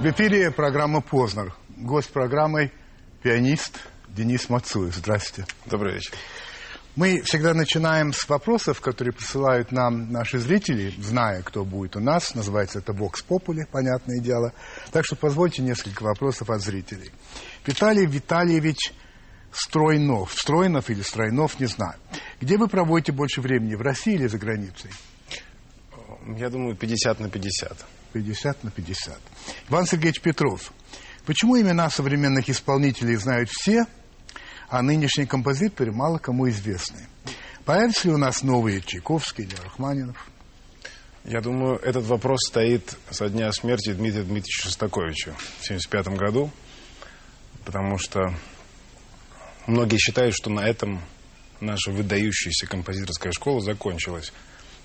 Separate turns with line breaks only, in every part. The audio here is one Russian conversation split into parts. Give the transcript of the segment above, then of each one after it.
В эфире программа «Познер». Гость программы – пианист Денис Мацуев. Здравствуйте.
Добрый вечер.
Мы всегда начинаем с вопросов, которые присылают нам наши зрители, зная, кто будет у нас. Называется это «Вокс Попули», понятное дело. Так что позвольте несколько вопросов от зрителей. Виталий Витальевич Стройнов. Стройнов или Стройнов, не знаю. Где вы проводите больше времени, в России или за границей?
Я думаю, 50 на 50.
50 на 50. Иван Сергеевич Петров. Почему имена современных исполнителей знают все, а нынешние композиторы мало кому известны? Появятся ли у нас новые Чайковский или Рахманинов?
Я думаю, этот вопрос стоит со дня смерти Дмитрия Дмитриевича Шостаковича в 1975 году, потому что многие считают, что на этом наша выдающаяся композиторская школа закончилась.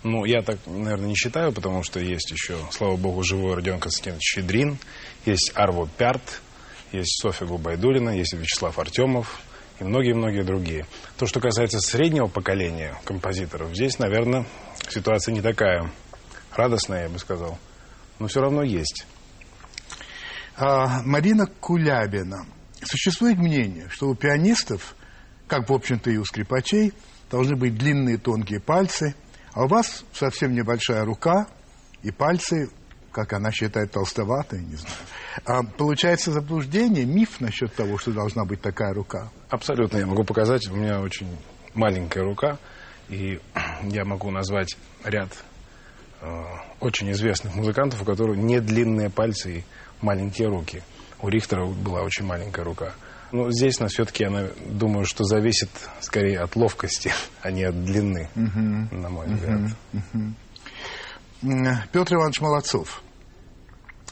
Ну, я так, наверное, не считаю, потому что есть еще, слава богу, живой Родион Константинович Щедрин, есть Арво Пярт, есть Софья Губайдулина, есть Вячеслав Артемов и многие-многие другие. То, что касается среднего поколения композиторов, здесь, наверное, ситуация не такая радостная, я бы сказал, но все равно есть.
А, Марина Кулябина. Существует мнение, что у пианистов, как, в общем-то, и у скрипачей, должны быть длинные тонкие пальцы, а у вас совсем небольшая рука и пальцы, как она считает, толстоватые, не знаю. А получается заблуждение, миф насчет того, что должна быть такая рука?
Абсолютно. Я могу показать, у меня очень маленькая рука, и я могу назвать ряд э, очень известных музыкантов, у которых не длинные пальцы и маленькие руки. У Рихтера была очень маленькая рука. Но здесь, на все-таки, я думаю, что зависит скорее от ловкости, а не от длины, угу. на мой взгляд.
Угу. Петр Иванович Молодцов.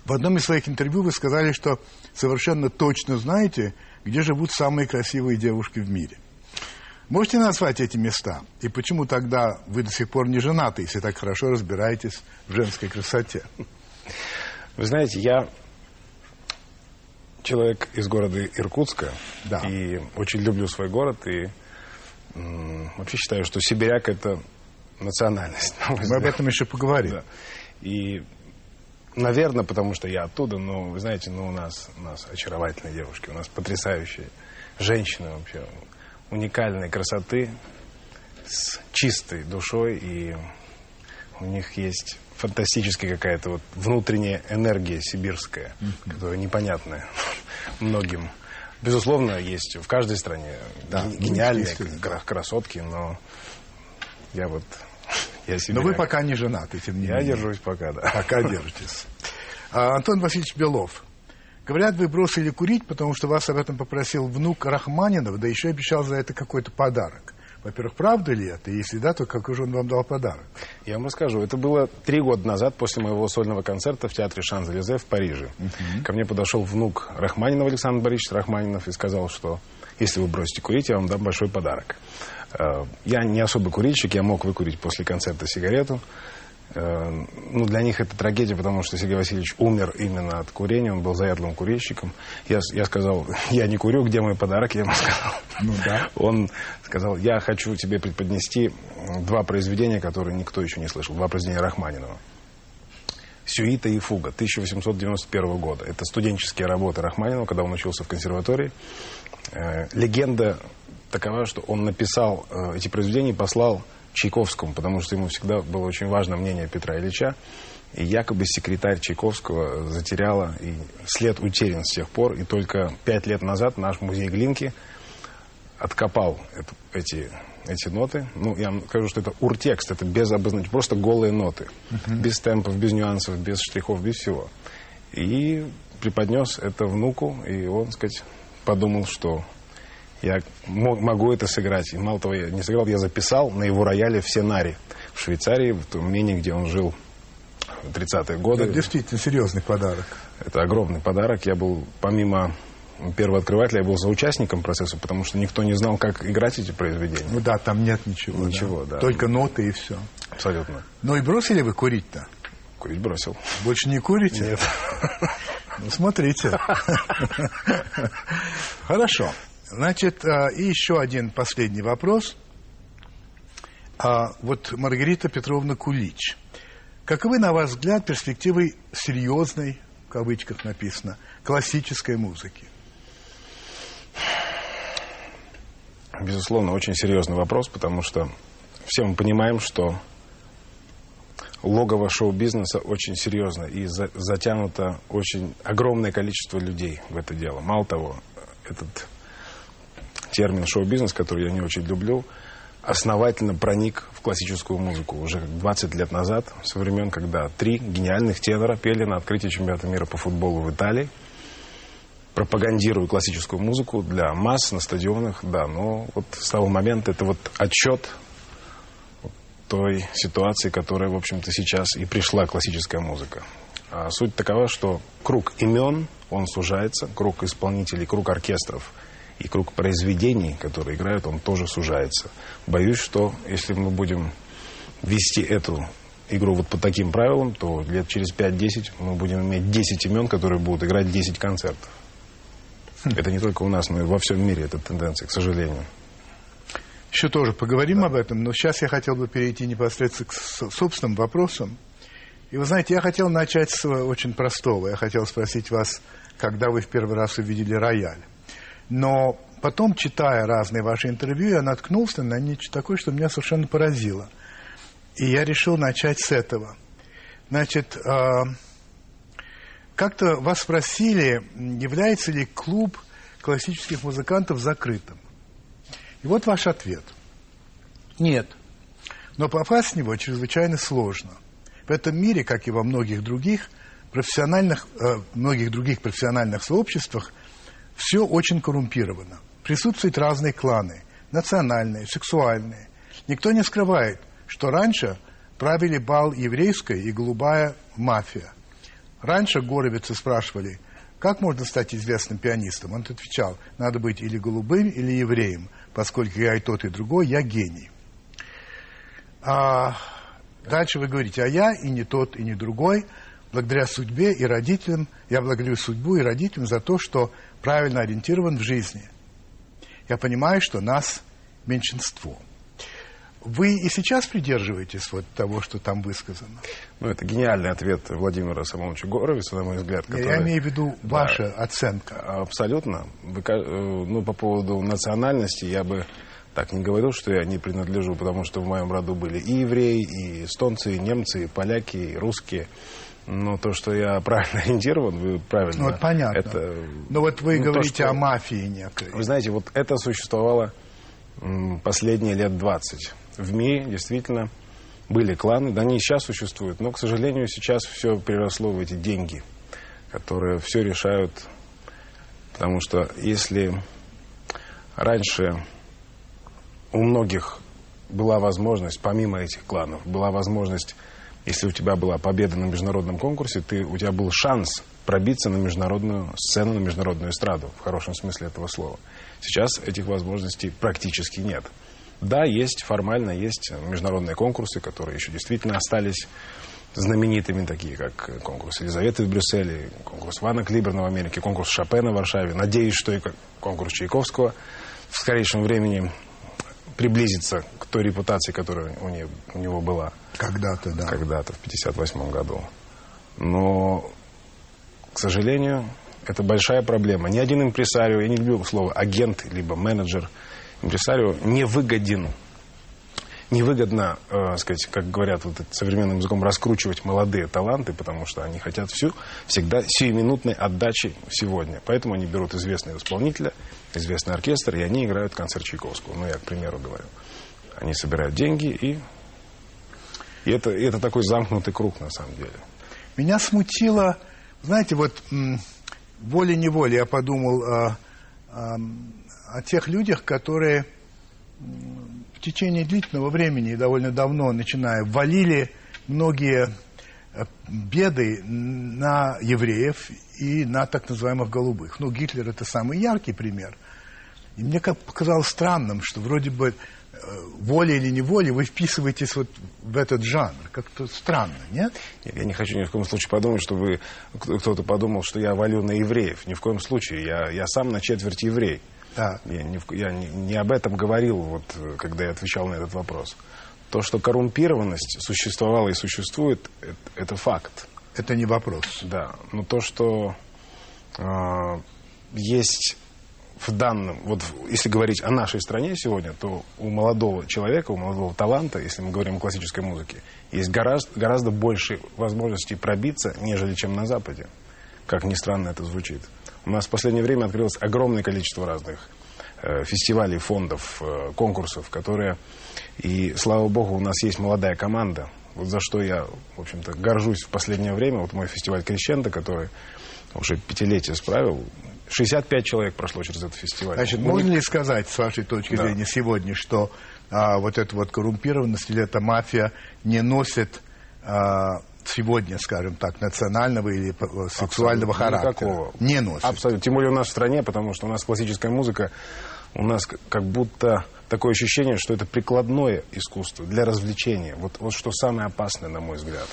В одном из своих интервью вы сказали, что совершенно точно знаете, где живут самые красивые девушки в мире. Можете назвать эти места? И почему тогда вы до сих пор не женаты, если так хорошо разбираетесь в женской красоте?
Вы знаете, я человек из города Иркутска.
Да.
И очень люблю свой город. И вообще считаю, что сибиряк это национальность.
Мы об этом еще поговорим. Да.
И, наверное, потому что я оттуда, но, вы знаете, ну, у нас, у нас очаровательные девушки, у нас потрясающие женщины вообще, уникальной красоты, с чистой душой, и у них есть фантастическая какая-то вот внутренняя энергия сибирская, mm-hmm. которая непонятная многим. Безусловно, есть в каждой стране да, гениальные да. красотки, но я вот
я себе. Но вы пока не женаты, тем не
я менее. Я держусь пока, да.
Пока держитесь. А, Антон Васильевич Белов. Говорят, вы бросили курить, потому что вас об этом попросил внук Рахманинов, да еще обещал за это какой-то подарок. Во-первых, правда ли это? Если да, то какой же он вам дал подарок?
Я вам расскажу. Это было три года назад, после моего сольного концерта в театре Шанзелезе в Париже. Uh-huh. Ко мне подошел внук Рахманинова Александр Борисович Рахманинов и сказал, что если вы бросите курить, я вам дам большой подарок. Э, я не особый курильщик, я мог выкурить после концерта сигарету. Э, ну, для них это трагедия, потому что Сергей Васильевич умер именно от курения, он был заядлым курильщиком. Я, я сказал, я не курю, где мой подарок? Я ему сказал.
Ну да.
Он сказал, я хочу тебе преподнести два произведения, которые никто еще не слышал. Два произведения Рахманинова. «Сюита и фуга» 1891 года. Это студенческие работы Рахманинова, когда он учился в консерватории. Э, легенда такова, что он написал э, эти произведения и послал Чайковскому, потому что ему всегда было очень важно мнение Петра Ильича. И якобы секретарь Чайковского затеряла, и след утерян с тех пор. И только пять лет назад наш музей Глинки откопал это, эти, эти ноты. Ну, я вам скажу, что это уртекст, это без обозначения, просто голые ноты. Uh-huh. Без темпов, без нюансов, без штрихов, без всего. И преподнес это внуку, и он, так сказать, подумал, что я могу это сыграть. И мало того, я не сыграл, я записал на его рояле все нари в Швейцарии, в том имении, где он жил в 30-е годы.
Это действительно серьезный подарок.
Это огромный подарок. Я был, помимо первого открывателя, я был за участником процесса, потому что никто не знал, как играть эти произведения.
Ну да, там нет ничего.
Ничего, да. да.
Только ноты и все.
Абсолютно.
Ну и бросили вы курить-то?
Курить бросил.
Больше не курите?
Нет.
Ну, смотрите. Хорошо. Значит, а, и еще один последний вопрос. А, вот Маргарита Петровна Кулич. Каковы, на ваш взгляд, перспективы серьезной кавычках написано, классической музыки?
Безусловно, очень серьезный вопрос, потому что все мы понимаем, что логово шоу-бизнеса очень серьезно и за, затянуто очень огромное количество людей в это дело. Мало того, этот термин шоу-бизнес, который я не очень люблю, основательно проник в классическую музыку уже 20 лет назад, со времен, когда три гениальных тенора пели на открытии чемпионата мира по футболу в Италии, пропагандируя классическую музыку для масс на стадионах, да, но вот с того момента это вот отчет той ситуации, которая, в общем-то, сейчас и пришла классическая музыка. А суть такова, что круг имен, он сужается, круг исполнителей, круг оркестров и круг произведений, которые играют, он тоже сужается. Боюсь, что если мы будем вести эту игру вот по таким правилам, то лет через 5-10 мы будем иметь 10 имен, которые будут играть 10 концертов. Хм. Это не только у нас, но и во всем мире эта тенденция, к сожалению.
Еще тоже поговорим да. об этом, но сейчас я хотел бы перейти непосредственно к собственным вопросам. И вы знаете, я хотел начать с очень простого. Я хотел спросить вас, когда вы в первый раз увидели рояль. Но потом, читая разные ваши интервью, я наткнулся на нечто такое, что меня совершенно поразило. И я решил начать с этого. Значит, э, как-то вас спросили, является ли клуб классических музыкантов закрытым. И вот ваш ответ. Нет. Но попасть в него чрезвычайно сложно. В этом мире, как и во многих других профессиональных, э, многих других профессиональных сообществах, все очень коррумпировано. Присутствуют разные кланы, национальные, сексуальные. Никто не скрывает, что раньше правили бал еврейская и голубая мафия. Раньше горовицы спрашивали, как можно стать известным пианистом? Он отвечал, надо быть или голубым, или евреем – поскольку я и тот, и другой, я гений. А дальше вы говорите, а я и не тот, и не другой, благодаря судьбе и родителям, я благодарю судьбу и родителям за то, что правильно ориентирован в жизни. Я понимаю, что нас меньшинство. Вы и сейчас придерживаетесь вот того, что там высказано?
Ну, это гениальный ответ Владимира Самоновича Горовица, на мой взгляд.
Который... Я имею в виду ваша да, оценка.
Абсолютно. Э, ну, по поводу национальности я бы так не говорил, что я не принадлежу, потому что в моем роду были и евреи, и эстонцы, и немцы, и поляки, и русские. Но то, что я правильно ориентирован, вы правильно...
Ну, это понятно. Это, Но вот вы ну, говорите то, что, о мафии некой.
Вы знаете, вот это существовало последние лет 20 в мире действительно были кланы, да они и сейчас существуют, но, к сожалению, сейчас все переросло в эти деньги, которые все решают, потому что если раньше у многих была возможность, помимо этих кланов, была возможность, если у тебя была победа на международном конкурсе, ты, у тебя был шанс пробиться на международную сцену, на международную эстраду, в хорошем смысле этого слова. Сейчас этих возможностей практически нет. Да, есть, формально есть международные конкурсы, которые еще действительно остались знаменитыми, такие как конкурс Елизаветы в Брюсселе, конкурс Вана Клиберна в Америке, конкурс Шопена в Варшаве. Надеюсь, что и конкурс Чайковского в скорейшем времени приблизится к той репутации, которая у, него была.
Когда-то, да.
Когда-то, в 1958 году. Но, к сожалению, это большая проблема. Ни один импресарио, я не люблю слово агент, либо менеджер – импресарио невыгоден. Невыгодно, э, сказать, как говорят вот современным языком, раскручивать молодые таланты, потому что они хотят всю, всегда сиюминутной отдачи сегодня. Поэтому они берут известного исполнителя, известный оркестр, и они играют концерт Чайковского. Ну, я, к примеру, говорю. Они собирают деньги, и, и, это, и это такой замкнутый круг, на самом деле.
Меня смутило, знаете, вот волей-неволей я подумал о, о о тех людях, которые в течение длительного времени, довольно давно начиная, валили многие э, беды на евреев и на так называемых голубых. Ну, Гитлер это самый яркий пример. И мне как показалось странным, что вроде бы волей или неволей вы вписываетесь вот в этот жанр. Как-то странно, нет?
Нет, я не хочу ни в коем случае подумать, что вы кто-то подумал, что я валю на евреев. Ни в коем случае. Я, я сам на четверть еврей. Да. Я, не, я не, не об этом говорил, вот, когда я отвечал на этот вопрос. То, что коррумпированность существовала и существует, это, это факт.
Это не вопрос.
Да, но то, что э, есть в данном, вот если говорить о нашей стране сегодня, то у молодого человека, у молодого таланта, если мы говорим о классической музыке, есть гораздо, гораздо больше возможностей пробиться, нежели чем на Западе. Как ни странно это звучит. У нас в последнее время открылось огромное количество разных э, фестивалей, фондов, э, конкурсов, которые... И, слава богу, у нас есть молодая команда, вот за что я, в общем-то, горжусь в последнее время. Вот мой фестиваль «Крещенто», который уже пятилетие справил, 65 человек прошло через этот фестиваль.
Значит, ну, можно ли сказать, с вашей точки да. зрения, сегодня, что а, вот эта вот коррумпированность или эта мафия не носит а, сегодня, скажем так, национального или э, сексуального Абсолютно. характера?
Никакого.
Не носит.
Абсолютно. Тем более у нас в стране, потому что у нас классическая музыка, у нас как будто такое ощущение, что это прикладное искусство для развлечения. Вот, вот что самое опасное, на мой взгляд.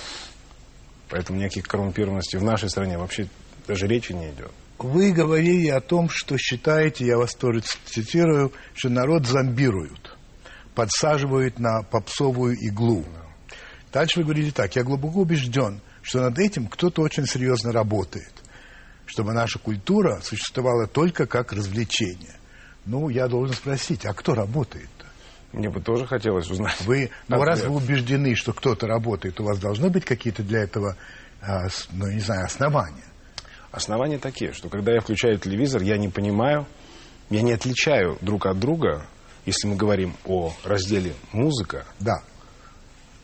Поэтому никаких коррумпированностей в нашей стране вообще даже речи не идет.
Вы говорили о том, что считаете, я вас тоже цитирую, что народ зомбируют, подсаживают на попсовую иглу. Дальше вы говорили так, я глубоко убежден, что над этим кто-то очень серьезно работает, чтобы наша культура существовала только как развлечение. Ну, я должен спросить, а кто работает?
Мне бы тоже хотелось узнать.
Вы, ну, раз вы убеждены, что кто-то работает, у вас должны быть какие-то для этого, а, ну, не знаю, основания.
Основания такие, что когда я включаю телевизор, я не понимаю, я не отличаю друг от друга, если мы говорим о разделе музыка.
Да.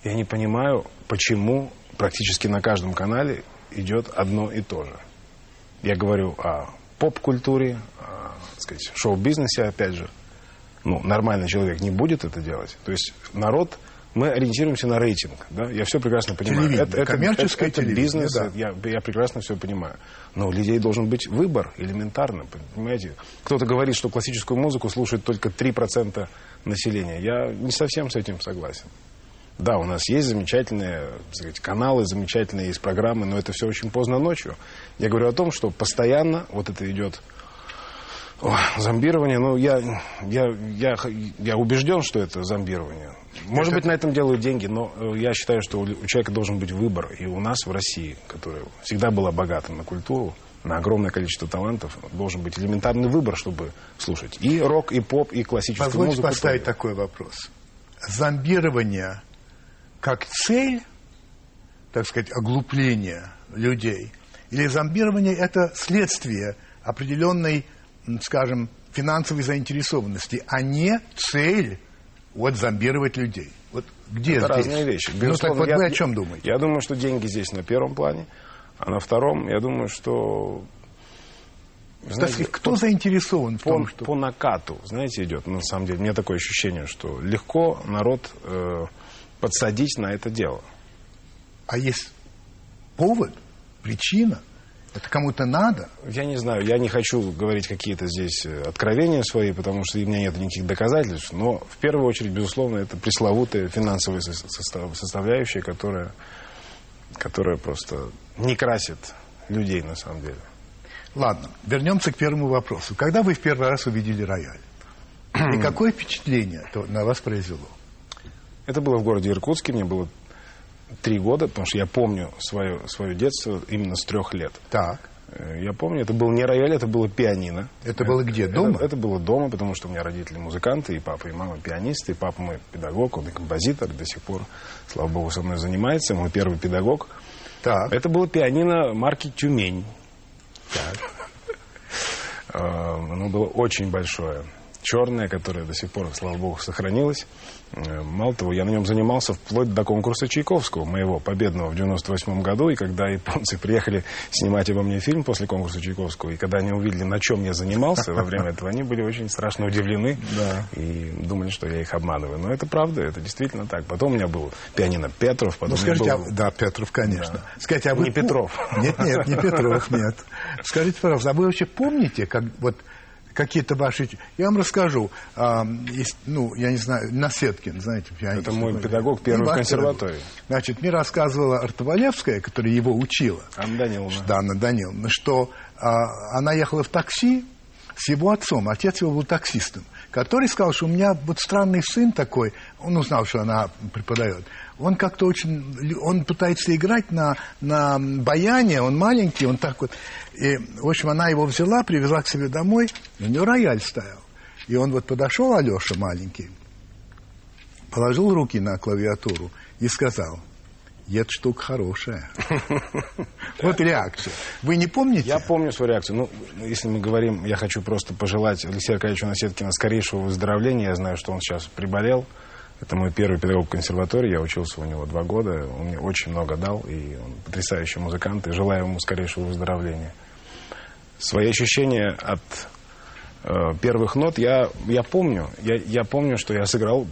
Я не понимаю, почему практически на каждом канале идет одно и то же. Я говорю о поп-культуре, о сказать, шоу-бизнесе, опять же. Ну, нормальный человек не будет это делать. То есть народ мы ориентируемся на рейтинг. Да? Я все прекрасно понимаю.
Это, это, коммерческое
это, это бизнес, да. я, я прекрасно все понимаю. Но у людей должен быть выбор элементарно, понимаете? Кто-то говорит, что классическую музыку слушает только 3% населения. Я не совсем с этим согласен. Да, у нас есть замечательные сказать, каналы, замечательные есть программы, но это все очень поздно ночью. Я говорю о том, что постоянно вот это идет о, зомбирование, ну, я, я, я, я убежден, что это зомбирование. Может это... быть, на этом делают деньги, но э, я считаю, что у человека должен быть выбор. И у нас в России, которая всегда была богата на культуру, на огромное количество талантов, должен быть элементарный выбор, чтобы слушать и рок, и поп, и классическую
Позвольте
музыку.
Позвольте поставить такой вопрос. Зомбирование как цель, так сказать, оглупления людей, или зомбирование – это следствие определенной скажем, финансовой заинтересованности, а не цель вот зомбировать людей. Вот где
Это
здесь?
разные вещи.
Безусловно, ну так вот я, вы о чем думаете?
Я думаю, что деньги здесь на первом плане, а на втором, я думаю, что...
Знаете, кто по, заинтересован в
по,
том, что...
По накату, знаете, идет, на самом деле. У меня такое ощущение, что легко народ э, подсадить на это дело.
А есть повод, причина – это кому-то надо?
Я не знаю, я не хочу говорить какие-то здесь э, откровения свои, потому что у меня нет никаких доказательств, но в первую очередь, безусловно, это пресловутая финансовая составляющая, которая, которая просто не красит людей на самом деле.
Ладно, вернемся к первому вопросу. Когда вы в первый раз увидели рояль? И какое впечатление это на вас произвело?
Это было в городе Иркутске, мне было три года, потому что я помню свое, свое детство именно с трех лет.
Так.
Э, я помню, это был не рояль, это было пианино.
Это было где? Дома?
Это, это было дома, потому что у меня родители музыканты, и папа, и мама пианисты, и папа мой педагог, он и композитор, до сих пор, слава богу, со мной занимается, мой первый педагог. Так. Это было пианино марки «Тюмень». Так. Э, оно было очень большое черная, которая до сих пор, слава богу, сохранилась. Э, мало того, я на нем занимался вплоть до конкурса Чайковского, моего победного в 98 году. И когда японцы приехали снимать обо мне фильм после конкурса Чайковского, и когда они увидели, на чем я занимался во время этого, они были очень страшно удивлены и думали, что я их обманываю. Но это правда, это действительно так. Потом у меня был пианино Петров. Потом
ну, скажите,
был...
а, да, Петров, конечно. Да.
Скажите, а вы... Не Петров.
Нет, нет, не Петров, нет. Скажите, пожалуйста, а вы вообще помните, как вот какие-то ваши... Я вам расскажу. А, есть, ну, я не знаю, Насеткин, знаете.
Это мой педагог первый в консерватории.
Значит, мне рассказывала Артовалевская, которая его учила.
Анна Даниловна.
Да, Анна Даниловна, что а, она ехала в такси, с его отцом. Отец его был таксистом, который сказал, что у меня вот странный сын такой, он узнал, что она преподает. Он как-то очень, он пытается играть на, на баяне, он маленький, он так вот. И, в общем, она его взяла, привезла к себе домой, у него рояль стоял. И он вот подошел, Алеша маленький, положил руки на клавиатуру и сказал – и эта штука хорошая. Вот реакция. Вы не помните?
Я помню свою реакцию. Ну, если мы говорим, я хочу просто пожелать Алексею Аркадьевичу Насеткина скорейшего выздоровления. Я знаю, что он сейчас приболел. Это мой первый педагог консерватории. Я учился у него два года. Он мне очень много дал. И он потрясающий музыкант. И желаю ему скорейшего выздоровления. Свои ощущения от э, первых нот я, я помню. Я, я помню, что я сыграл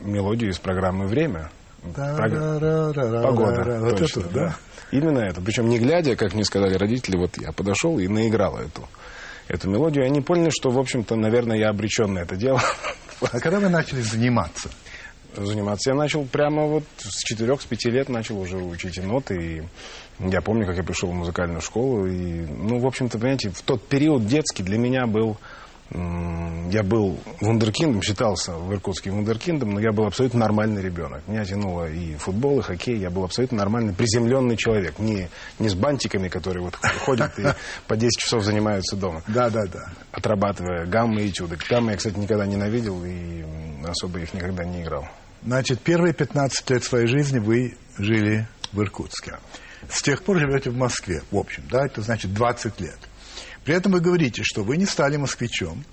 мелодию из программы «Время». Погода. Вот это, да. Именно это. Причем не глядя, как мне сказали родители, вот я подошел и наиграл эту, эту мелодию. Они поняли, что, в общем-то, наверное, я обречен на это дело.
А когда вы начали заниматься?
Заниматься я начал прямо вот с четырех, с пяти лет начал уже учить ноты. И я помню, как я пришел в музыкальную школу. И, ну, в общем-то, понимаете, в тот период детский для меня был я был вундеркиндом, считался в Иркутске вундеркиндом, но я был абсолютно нормальный ребенок. Меня тянуло и футбол, и хоккей. Я был абсолютно нормальный, приземленный человек. Не, не с бантиками, которые вот ходят и по 10 часов занимаются дома.
Да, да, да.
Отрабатывая гаммы и этюды. Гаммы я, кстати, никогда ненавидел и особо их никогда не играл.
Значит, первые 15 лет своей жизни вы жили в Иркутске. С тех пор живете в Москве, в общем, да, это значит 20 лет. При этом вы говорите, что вы не стали москвичом,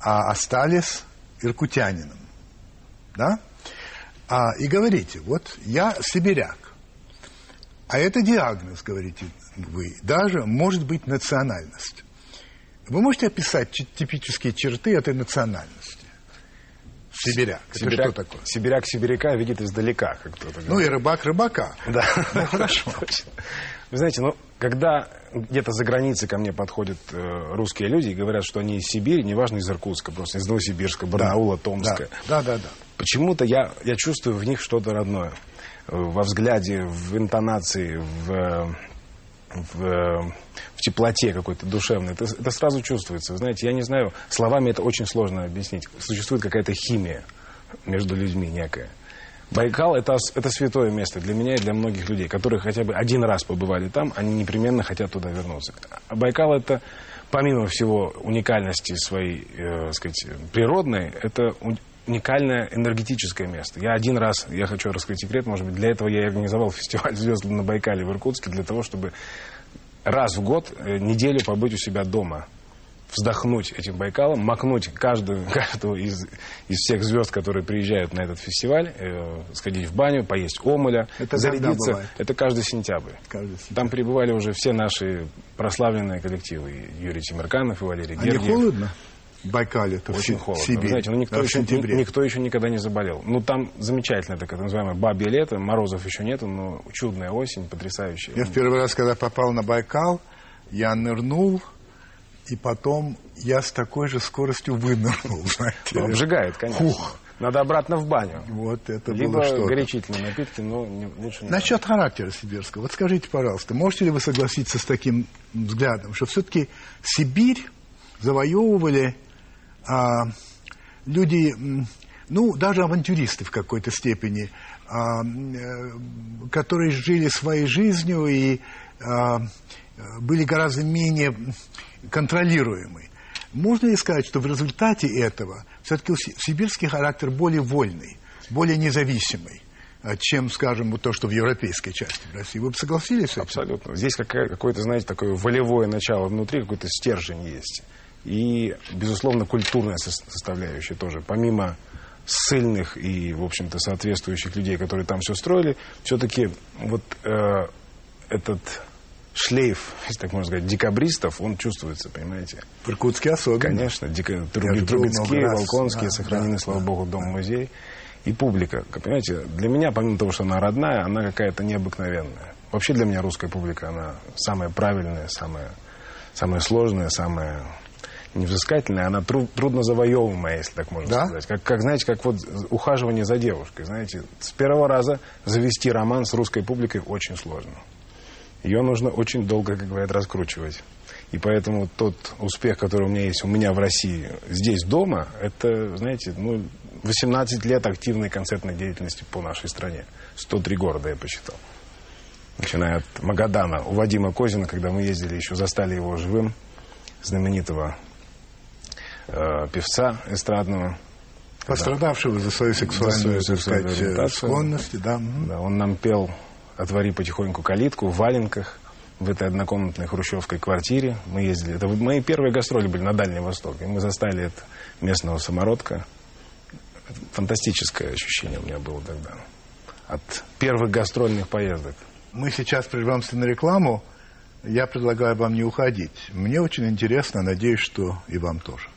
а остались иркутянином. Да? А, и говорите, вот я сибиряк. А это диагноз, говорите вы. Даже может быть национальность. Вы можете описать типические черты этой национальности? Сибиряк.
Сибиряк, Это что такое? Сибиряк сибиряка видит издалека, как кто-то
говорит. Ну и рыбак рыбака.
Да. Ну хорошо. Вы знаете, ну, когда где-то за границей ко мне подходят э, русские люди и говорят, что они из Сибири, неважно из Иркутска, просто из Новосибирска, Барнаула, да, Томска.
Да, да, да.
Почему-то я, я чувствую в них что-то родное. Во взгляде, в интонации, в, в, в теплоте какой-то душевной. Это, это сразу чувствуется. Вы знаете, я не знаю, словами это очень сложно объяснить. Существует какая-то химия между людьми некая. Байкал это, это святое место для меня и для многих людей, которые хотя бы один раз побывали там, они непременно хотят туда вернуться. А Байкал это, помимо всего уникальности своей, э, сказать, природной, это уникальное энергетическое место. Я один раз, я хочу раскрыть секрет, может быть, для этого я организовал фестиваль звезд на Байкале в Иркутске, для того, чтобы раз в год э, неделю побыть у себя дома вздохнуть этим Байкалом, макнуть каждую, каждую из, из всех звезд, которые приезжают на этот фестиваль, э, сходить в баню, поесть омуля,
это
зарядиться. Это каждый сентябрь. каждый сентябрь. Там пребывали уже все наши прославленные коллективы. Юрий Тимирканов и Валерий
а
Гергиев.
не холодно? В Байкале
это Очень холодно. Сибирь. Вы знаете, ну, никто, еще, никто еще никогда не заболел. Ну, там замечательно, так называемое бабье лето, морозов еще нету, но чудная осень, потрясающая.
Я в первый раз, когда попал на Байкал, я нырнул, и потом я с такой же скоростью вынырнул, знаете.
Ну, обжигает, конечно. Фух. Надо обратно в баню.
Вот это
Либо
было что
горячительные напитки, но не, лучше не
Насчет надо. характера сибирского. Вот скажите, пожалуйста, можете ли вы согласиться с таким взглядом, что все-таки Сибирь завоевывали а, люди, ну, даже авантюристы в какой-то степени, а, э, которые жили своей жизнью и а, были гораздо менее контролируемый. Можно ли сказать, что в результате этого все-таки сибирский характер более вольный, более независимый? А, чем, скажем, вот то, что в европейской части России. Вы бы согласились с этим?
Абсолютно. Здесь какое-то, знаете, такое волевое начало внутри, какой-то стержень есть. И, безусловно, культурная составляющая тоже. Помимо сильных и, в общем-то, соответствующих людей, которые там все строили, все-таки вот э, этот шлейф, если так можно сказать, декабристов, он чувствуется, понимаете?
В Иркутске особенно.
Конечно. Дека... Трубецкие, Волконские, да, сохранены, да, слава да, богу, дом-музей. И публика, понимаете, для меня, помимо того, что она родная, она какая-то необыкновенная. Вообще для меня русская публика, она самая правильная, самая, самая сложная, самая невзыскательная, она труд, трудно завоевываемая, если так можно да? сказать. Как, как, знаете, как вот ухаживание за девушкой. Знаете, с первого раза завести роман с русской публикой очень сложно. Ее нужно очень долго, как говорят, раскручивать. И поэтому тот успех, который у меня есть у меня в России, здесь дома, это, знаете, ну, 18 лет активной концертной деятельности по нашей стране. 103 города я посчитал. Начиная от Магадана, у Вадима Козина, когда мы ездили, еще застали его живым, знаменитого э, певца эстрадного.
Пострадавшего за свою сексуальную, за свою так сказать, склонность, да.
да. Он нам пел «Отвори потихоньку калитку» в валенках в этой однокомнатной хрущевской квартире. Мы ездили. Это мои первые гастроли были на Дальнем Востоке. Мы застали это местного самородка. Фантастическое ощущение у меня было тогда. От первых гастрольных поездок.
Мы сейчас прервемся на рекламу. Я предлагаю вам не уходить. Мне очень интересно, надеюсь, что и вам тоже.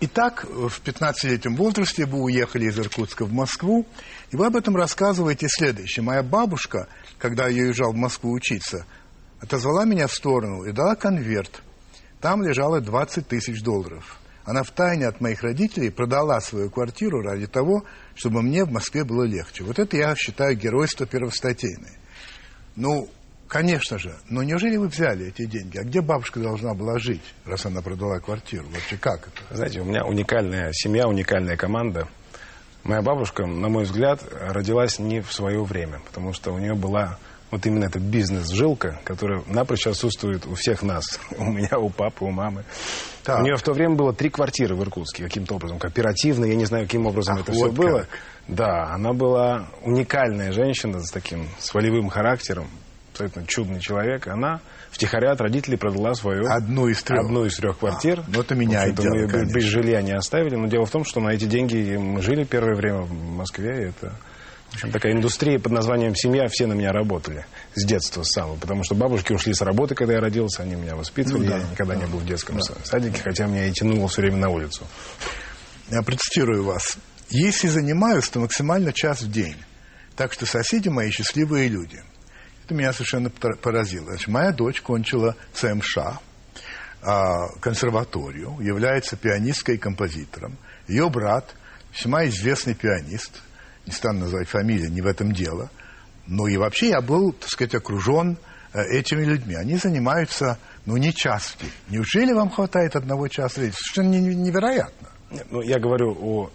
Итак, в 15-летнем возрасте вы уехали из Иркутска в Москву, и вы об этом рассказываете следующее. Моя бабушка, когда я уезжал в Москву учиться, отозвала меня в сторону и дала конверт. Там лежало 20 тысяч долларов. Она втайне от моих родителей продала свою квартиру ради того, чтобы мне в Москве было легче. Вот это я считаю геройство первостатейное. Ну, Конечно же. Но неужели вы взяли эти деньги? А где бабушка должна была жить, раз она продала квартиру? Вообще как это?
Знаете, у меня уникальная семья, уникальная команда. Моя бабушка, на мой взгляд, родилась не в свое время, потому что у нее была вот именно эта бизнес-жилка, которая напрочь отсутствует у всех нас. У меня, у папы, у мамы. Так. У нее в то время было три квартиры в Иркутске каким-то образом, кооперативно, я не знаю, каким образом Ах, это вот все как. было. Да, она была уникальная женщина с таким, с волевым характером, абсолютно чудный человек, она втихаря от родителей продала свою...
Одну из трех.
Одну из трех квартир. А,
ну, это меняет дело,
мы конечно. без жилья не оставили, но дело в том, что на эти деньги мы жили первое время в Москве, и это... В общем, такая индустрия под названием «семья», все на меня работали с детства с самого, потому что бабушки ушли с работы, когда я родился, они меня воспитывали, ну, да, я никогда да, не был в детском да. садике, хотя меня и тянуло все время на улицу.
Я процитирую вас. «Если занимаюсь, то максимально час в день, так что соседи мои счастливые люди». Это меня совершенно поразило. Значит, моя дочь кончила ЦМШ, а, консерваторию, является пианисткой и композитором. Ее брат, весьма известный пианист, не стану называть фамилию, не в этом дело, но и вообще я был, так сказать, окружен э, этими людьми. Они занимаются, ну, не час в день. Неужели вам хватает одного часа? Совершенно невероятно.
Нет, ну, я говорю о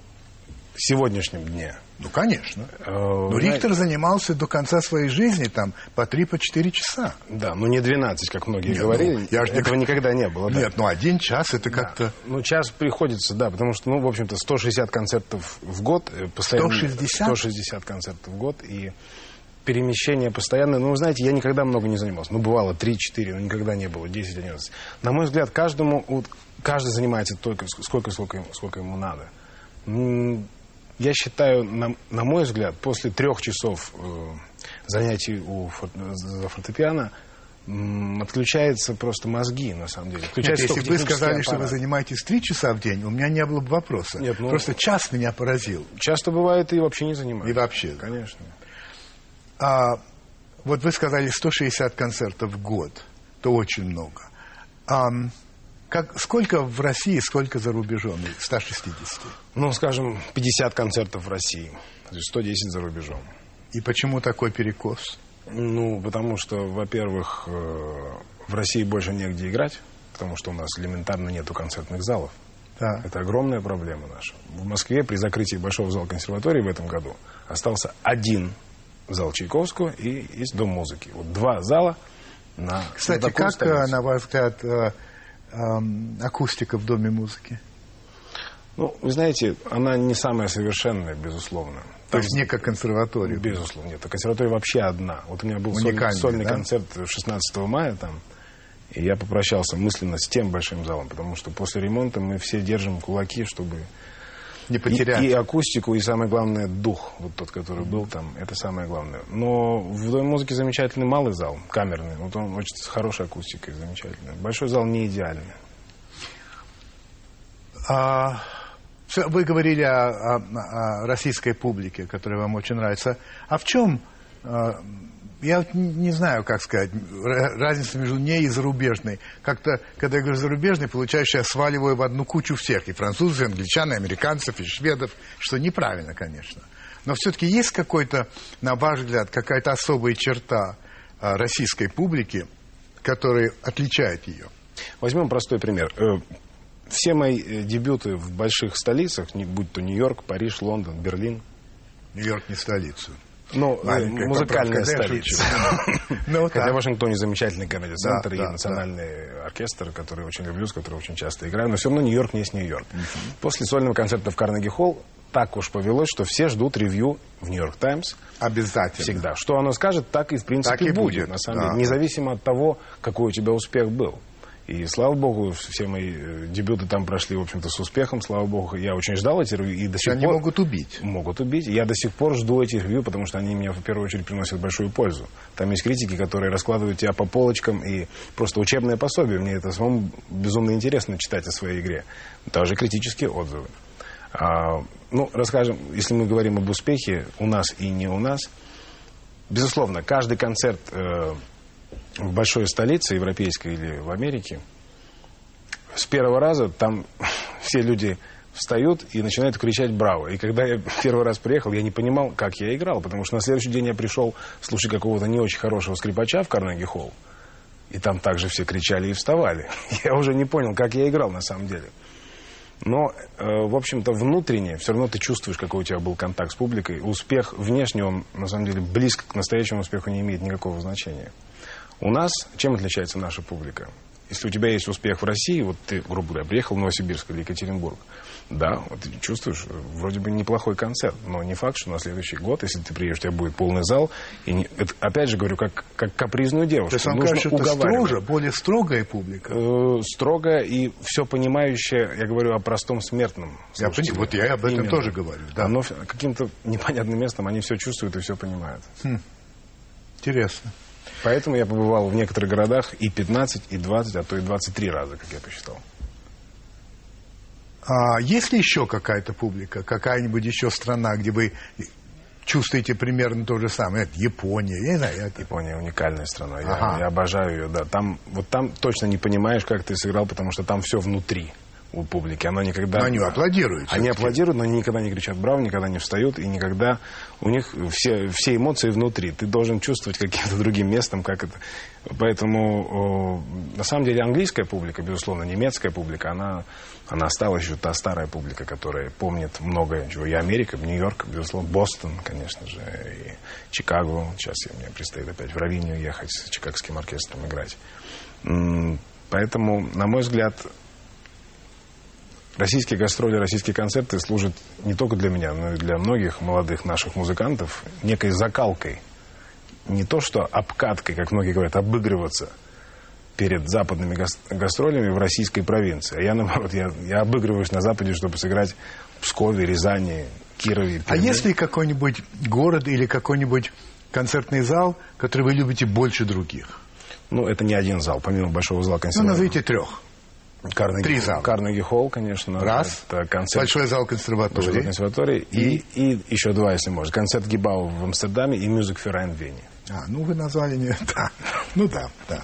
сегодняшнем дне.
Ну, конечно. Э, но Рихтер занимался до конца своей жизни там по 3-4 по часа.
Да, но не 12, как многие Нет, говорили. Ну, я Этого не... никогда не было.
Нет, да. ну один час это да. как-то...
Ну, час приходится, да, потому что, ну, в общем-то, 160 концертов в год.
Э, постоянно, 160?
160 концертов в год. И перемещение постоянное. Ну, вы знаете, я никогда много не занимался. Ну, бывало 3-4, но никогда не было 10-11. На мой взгляд, каждому, вот, каждый занимается только сколько, сколько, сколько ему надо я считаю, на, на мой взгляд, после трех часов э, занятий у фор, за фортепиано м, отключаются просто мозги, на самом деле.
Нет, если бы вы сказали, аппарат. что вы занимаетесь три часа в день, у меня не было бы вопроса. Нет, ну, просто час меня поразил.
Часто бывает и вообще не занимаюсь.
И вообще.
Конечно.
А, вот вы сказали 160 концертов в год. Это очень много. А, как, сколько в России, сколько за рубежом? 160?
Ну, скажем, 50 концертов в России, 110 за рубежом.
И почему такой перекос?
Ну, потому что, во-первых, э, в России больше негде играть, потому что у нас элементарно нету концертных залов. Да. Это огромная проблема наша. В Москве при закрытии Большого зала консерватории в этом году остался один зал Чайковского и есть Дом музыки. Вот два зала на
Кстати, как, столицу. на ваш взгляд, э, акустика в Доме музыки?
Ну, вы знаете, она не самая совершенная, безусловно.
То есть не как консерватория?
Безусловно, нет. А консерватория вообще одна. Вот у меня был сольный, сольный да? концерт 16 мая там, и я попрощался мысленно с тем большим залом, потому что после ремонта мы все держим кулаки, чтобы
не потерять.
И, и акустику, и самое главное, дух, вот тот, который был там, это самое главное. Но в Доме музыки замечательный малый зал, камерный. Вот он очень с хорошей акустикой, замечательный. Большой зал не идеальный.
А, вы говорили о, о, о российской публике, которая вам очень нравится. А в чем я не знаю, как сказать, разница между ней и зарубежной. Как-то, когда я говорю зарубежный, получаю, что я сваливаю в одну кучу всех. И французов, и англичан, и американцев, и шведов, что неправильно, конечно. Но все-таки есть какой-то, на ваш взгляд, какая-то особая черта а, российской публики, которая отличает ее?
Возьмем простой пример. Э, все мои э, дебюты в больших столицах, будь то Нью-Йорк, Париж, Лондон, Берлин.
Нью-Йорк не столица.
Ну, Маленькая музыкальная столица. ну, Хотя в Вашингтоне замечательный комедий-центр да, и да, национальный да. оркестр, который очень люблю, с которым очень часто играю. Но все равно Нью-Йорк не есть Нью-Йорк. Uh-huh. После сольного концерта в Карнеги-Холл так уж повелось, что все ждут ревью в Нью-Йорк Таймс.
Обязательно.
Всегда. Что оно скажет, так и в принципе так и будет, будет, на самом да. деле. Независимо от того, какой у тебя успех был. И слава богу, все мои э, дебюты там прошли, в общем-то, с успехом, слава богу. Я очень ждал эти ревью и до сих
они
пор...
могут убить.
Могут убить. Я до сих пор жду этих ревью, потому что они мне в первую очередь приносят большую пользу. Там есть критики, которые раскладывают тебя по полочкам и просто учебное пособие. Мне это самому безумно интересно читать о своей игре. Даже критические отзывы. А, ну, расскажем, если мы говорим об успехе у нас и не у нас, безусловно, каждый концерт э, в большой столице, европейской или в Америке, с первого раза там все люди встают и начинают кричать «Браво!». И когда я первый раз приехал, я не понимал, как я играл, потому что на следующий день я пришел слушать какого-то не очень хорошего скрипача в Карнеги-холл, и там также все кричали и вставали. Я уже не понял, как я играл на самом деле. Но, э, в общем-то, внутренне все равно ты чувствуешь, какой у тебя был контакт с публикой. Успех внешне, он, на самом деле, близко к настоящему успеху не имеет никакого значения. У нас чем отличается наша публика? Если у тебя есть успех в России, вот ты, грубо говоря, приехал в Новосибирск или Екатеринбург, да, вот ты чувствуешь вроде бы неплохой концерт, но не факт, что на следующий год, если ты приедешь, у тебя будет полный зал. И не, это, опять же говорю, как, как капризную девушку. То
есть вам кажется, что это строже, более строгая публика?
Э, строгая и все понимающая, я говорю о простом смертном.
Я понимаю, вот я об этом Именно. тоже говорю.
Да. Но каким-то непонятным местом они все чувствуют и все понимают.
Хм. Интересно.
Поэтому я побывал в некоторых городах и 15, и 20, а то и 23 раза, как я посчитал.
А есть ли еще какая-то публика, какая-нибудь еще страна, где вы чувствуете примерно то же самое? Это Япония, я не знаю. Это...
Япония уникальная страна, ага. я, я обожаю ее, да. Там, вот там точно не понимаешь, как ты сыграл, потому что там все внутри у публики. Она никогда...
Но они аплодируют.
Они аплодируют, но они никогда не кричат «Браво!», никогда не встают, и никогда... У них все, все эмоции внутри. Ты должен чувствовать каким-то другим местом, как это... Поэтому, на самом деле, английская публика, безусловно, немецкая публика, она, она осталась еще та старая публика, которая помнит многое. Чего. И Америка, Нью-Йорк, безусловно, Бостон, конечно же, и Чикаго. Сейчас мне предстоит опять в Равинию ехать с чикагским оркестром играть. Поэтому, на мой взгляд, российские гастроли, российские концерты служат не только для меня, но и для многих молодых наших музыкантов некой закалкой. Не то, что обкаткой, как многие говорят, обыгрываться перед западными гастролями в российской провинции. А я, наоборот, я, я обыгрываюсь на Западе, чтобы сыграть в Пскове, Рязани, Кирове.
Перми. А есть ли какой-нибудь город или какой-нибудь концертный зал, который вы любите больше других?
Ну, это не один зал, помимо большого зала консерватории.
Ну, назовите трех.
Карнеги, Три зала. Карнеги Холл, конечно.
Раз. Это концерт. Большой зал консерватории. Большой
консерватории. И? И, и еще два, если можно. Концерт Гибау в Амстердаме и Мюзик Феррайн в Вене.
А, ну вы назвали не... Да. Ну да, да.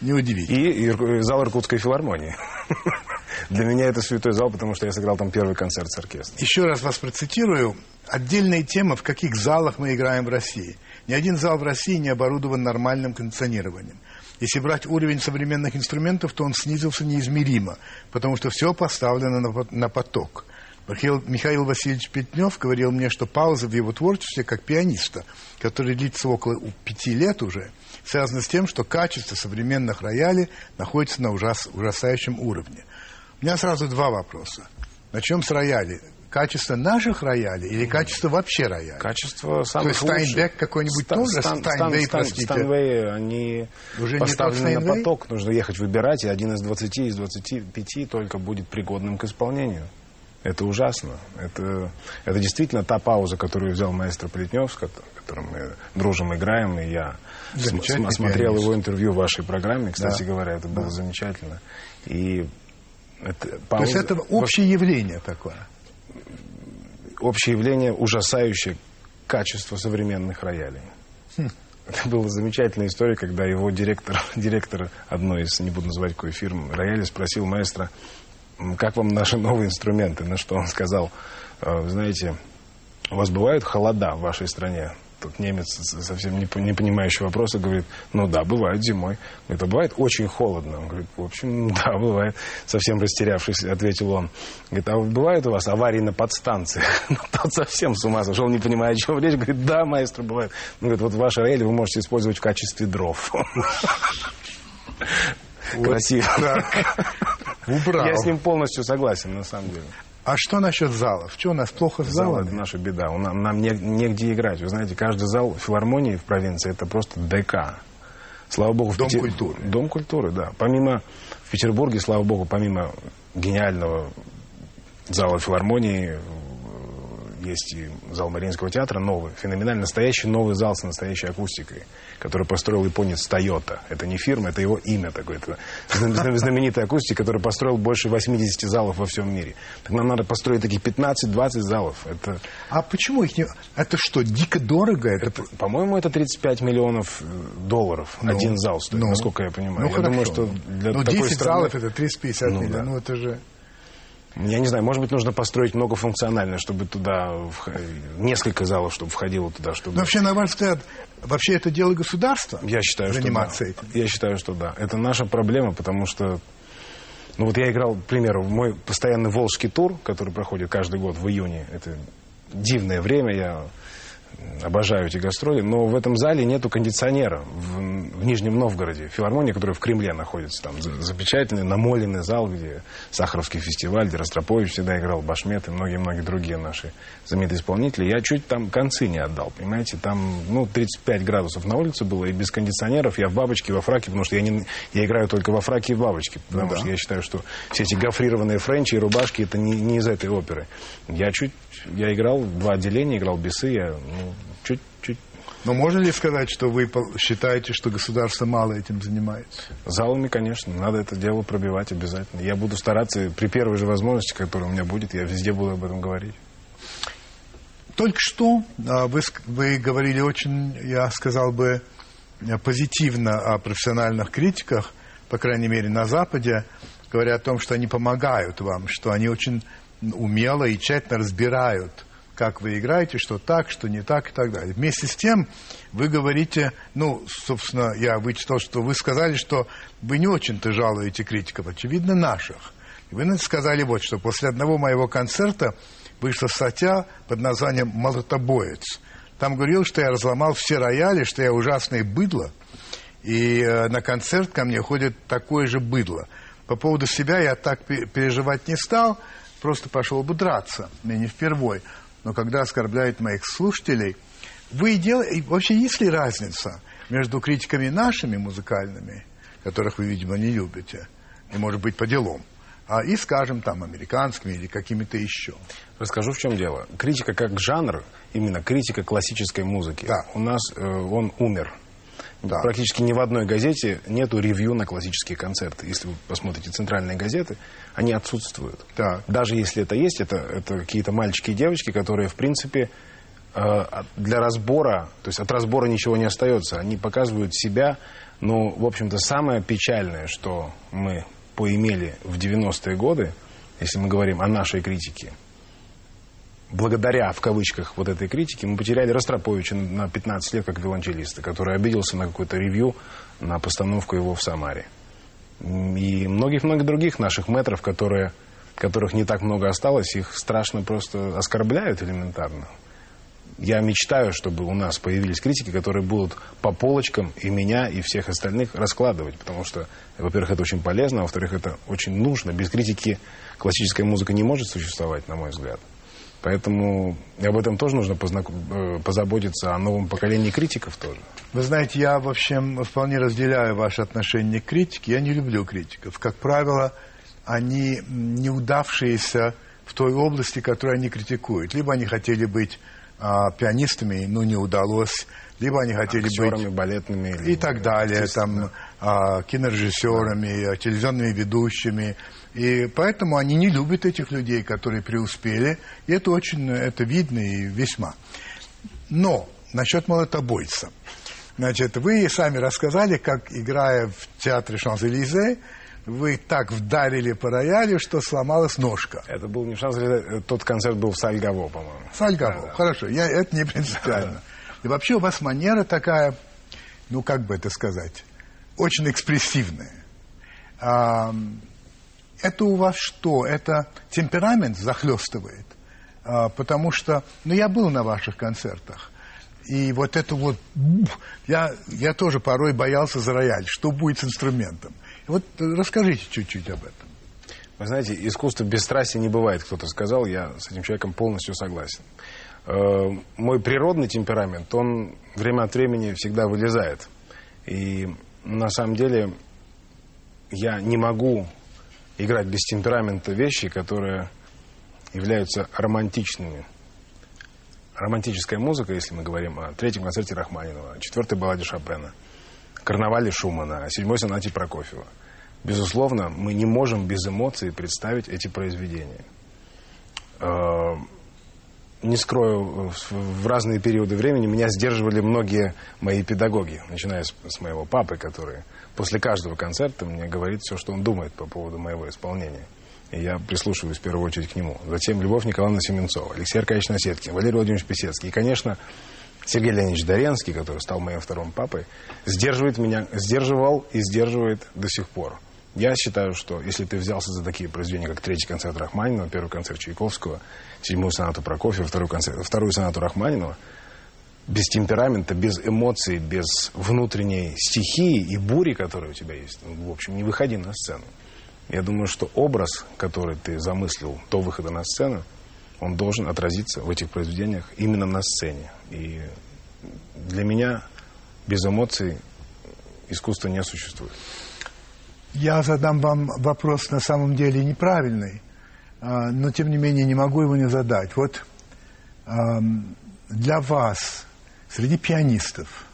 Неудивительно.
И, и зал Иркутской филармонии. Для меня это святой зал, потому что я сыграл там первый концерт с оркестром.
Еще раз вас процитирую. Отдельная тема, в каких залах мы играем в России. Ни один зал в России не оборудован нормальным кондиционированием. Если брать уровень современных инструментов, то он снизился неизмеримо, потому что все поставлено на, поток. Михаил, Васильевич Петнев говорил мне, что пауза в его творчестве, как пианиста, который длится около пяти лет уже, связана с тем, что качество современных роялей находится на ужас, ужасающем уровне. У меня сразу два вопроса. Начнем с роялей качество наших роялей или качество вообще роялей?
Качество самых
То есть Стайнбек какой-нибудь Ста- тоже? Стан, Стайнвей,
Стан, простите. Стайнвей, они Уже поставлены на поток. Нужно ехать выбирать, и один из 20, из 25 только будет пригодным к исполнению. Это ужасно. Это, это действительно та пауза, которую взял маэстро Плетнев, с которым мы дружим, играем, и я см- смотрел его интервью в вашей программе, кстати да. говоря, это было да. замечательно. И
это пауза... То есть это общее явление такое?
Общее явление ужасающее качество современных роялей. Хм. Это была замечательная история, когда его директор, директор одной из, не буду называть какой фирмы, рояля спросил маэстро, как вам наши новые инструменты? На что он сказал, «Э, знаете, У вас бывают холода в вашей стране? Тут немец совсем не, не понимающий вопроса говорит, ну да, бывает зимой. Это бывает очень холодно. Он говорит, в общем, да, бывает. Совсем растерявшись, ответил он. Говорит, а бывают у вас аварии на подстанциях? Ну, тот совсем с ума сошел, не понимая, о чем речь. Говорит, да, маэстро, бывает. Он говорит, вот ваш рель вы можете использовать в качестве дров. Красиво.
Убрал.
Я с ним полностью согласен, на самом деле.
А что насчет залов? Что у нас плохо с
Зал
залами?
это наша беда. У Нам, нам не- негде играть. Вы знаете, каждый зал филармонии в провинции это просто ДК. Слава богу, в
Дом
Пете-
культуры.
Дом культуры, да. Помимо в Петербурге, слава богу, помимо гениального зала филармонии, есть и зал Мариинского театра новый, феноменально настоящий новый зал с настоящей акустикой, который построил японец Тойота. Это не фирма, это его имя такое. Это зна- зна- знаменитый акустик, который построил больше 80 залов во всем мире. Так нам надо построить таких 15-20 залов. Это,
А почему их не... Это что, дико дорого? Это...
по-моему, это 35 миллионов э, долларов
Ну,
один зал стоит,
ну,
насколько я понимаю.
Ну,
я
хорошо.
думаю, что для
ну,
такой
10
страны...
залов это 350
Ну,
миллионов.
да.
Ну, это же...
Я не знаю, может быть, нужно построить многофункционально, чтобы туда вх- несколько залов, чтобы входило туда, чтобы...
Но вообще, на ваш взгляд, вообще это дело государства?
Я считаю,
заниматься
что да.
этим.
Я считаю, что да. Это наша проблема, потому что... Ну вот я играл, к примеру, мой постоянный волжский тур, который проходит каждый год в июне. Это дивное время, я обожаю эти гастроли, но в этом зале нету кондиционера в, в Нижнем Новгороде. Филармония, которая в Кремле находится, там за- замечательный намоленный зал, где Сахаровский фестиваль, где Ростропович всегда играл, Башмет и многие-многие другие наши знаменитые исполнители. Я чуть там концы не отдал, понимаете, там ну, 35 градусов на улице было, и без кондиционеров, я в бабочке, во фраке, потому что я, не, я играю только во фраке и в бабочке, потому
Ну да.
что я считаю, что все эти гофрированные френчи и рубашки, это не, не из этой оперы. Я чуть, я играл два отделения, играл бесы, я ну, чуть-чуть
Но можно ли сказать, что вы считаете, что государство мало этим занимается?
Залами, конечно, надо это дело пробивать обязательно. Я буду стараться при первой же возможности, которая у меня будет, я везде буду об этом говорить.
Только что а, вы, вы говорили очень, я сказал бы, э, позитивно о профессиональных критиках, по крайней мере, на Западе, говоря о том, что они помогают вам, что они очень умело и тщательно разбирают, как вы играете, что так, что не так и так далее. Вместе с тем вы говорите, ну, собственно, я вычитал, что вы сказали, что вы не очень-то жалуете критиков, очевидно, наших. Вы сказали вот, что после одного моего концерта вышла статья под названием «Молотобоец». Там говорил, что я разломал все рояли, что я ужасное быдло, и э, на концерт ко мне ходит такое же быдло. По поводу себя я так пе- переживать не стал, просто пошел бы драться, мне не впервой. Но когда оскорбляют моих слушателей, вы делаете... Вообще есть ли разница между критиками нашими музыкальными, которых вы, видимо, не любите, и, может быть, по делам, а и, скажем, там, американскими или какими-то еще?
Расскажу, в чем дело. Критика как жанр, именно критика классической музыки,
Да.
у нас э, он умер.
Да.
Практически ни в одной газете нету ревью на классические концерты. Если вы посмотрите центральные газеты, они отсутствуют.
Так.
Даже если это есть, это, это какие-то мальчики и девочки, которые, в принципе, э, для разбора, то есть от разбора ничего не остается. Они показывают себя, но, в общем-то, самое печальное, что мы поимели в 90-е годы, если мы говорим о нашей критике, благодаря, в кавычках, вот этой критике, мы потеряли Ростроповича на 15 лет как виолончелиста, который обиделся на какое-то ревью, на постановку его в Самаре. И многих-многих других наших метров, которые, которых не так много осталось, их страшно просто оскорбляют элементарно. Я мечтаю, чтобы у нас появились критики, которые будут по полочкам и меня, и всех остальных раскладывать, потому что, во-первых, это очень полезно, а во-вторых, это очень нужно. Без критики классическая музыка не может существовать, на мой взгляд. Поэтому об этом тоже нужно э, позаботиться, о новом поколении критиков тоже.
Вы знаете, я, в общем, вполне разделяю ваше отношение к критике. Я не люблю критиков. Как правило, они неудавшиеся в той области, которую они критикуют. Либо они хотели быть а, пианистами, но не удалось. Либо они хотели
Актерами,
быть
балетными.
и так далее, там, а, кинорежиссерами, а, телевизионными ведущими. И поэтому они не любят этих людей, которые преуспели. И это очень, это видно и весьма. Но насчет молотобойца. Значит, вы сами рассказали, как, играя в театре Шанс-Элизе, вы так вдарили по роялю, что сломалась ножка.
Это был не в Шанзеле, тот концерт был в Сальгаво, по-моему.
Сальгаво, да, хорошо, я, это не принципиально. И вообще у вас манера такая, ну как бы это сказать, очень экспрессивная. А, это у вас что? Это темперамент захлестывает? А, потому что, ну я был на ваших концертах. И вот это вот, я, я тоже порой боялся за рояль, что будет с инструментом. Вот расскажите чуть-чуть об этом.
Вы знаете, искусство без страсти не бывает, кто-то сказал, я с этим человеком полностью согласен. Э, мой природный темперамент, он время от времени всегда вылезает. И на самом деле я не могу играть без темперамента вещи, которые являются романтичными. Романтическая музыка, если мы говорим о третьем концерте Рахманинова, четвертой балладе Шопена, карнавале Шумана, седьмой сонате Прокофьева. Безусловно, мы не можем без эмоций представить эти произведения. Э, не скрою, в разные периоды времени меня сдерживали многие мои педагоги, начиная с, моего папы, который после каждого концерта мне говорит все, что он думает по поводу моего исполнения. И я прислушиваюсь в первую очередь к нему. Затем Любовь Николаевна Семенцова, Алексей Аркадьевич Насеткин, Валерий Владимирович Писецкий. И, конечно, Сергей Леонидович Доренский, который стал моим вторым папой, сдерживает меня, сдерживал и сдерживает до сих пор. Я считаю, что если ты взялся за такие произведения, как третий концерт Рахманинова, первый концерт Чайковского, седьмую сонату Прокофьева, вторую, концерт, вторую сонату Рахманинова, без темперамента, без эмоций, без внутренней стихии и бури, которая у тебя есть, ну, в общем, не выходи на сцену. Я думаю, что образ, который ты замыслил до выхода на сцену, он должен отразиться в этих произведениях именно на сцене. И для меня без эмоций искусства не существует.
Я задам вам вопрос на самом деле неправильный, а, но тем не менее не могу его не задать. Вот для вас, среди пианистов,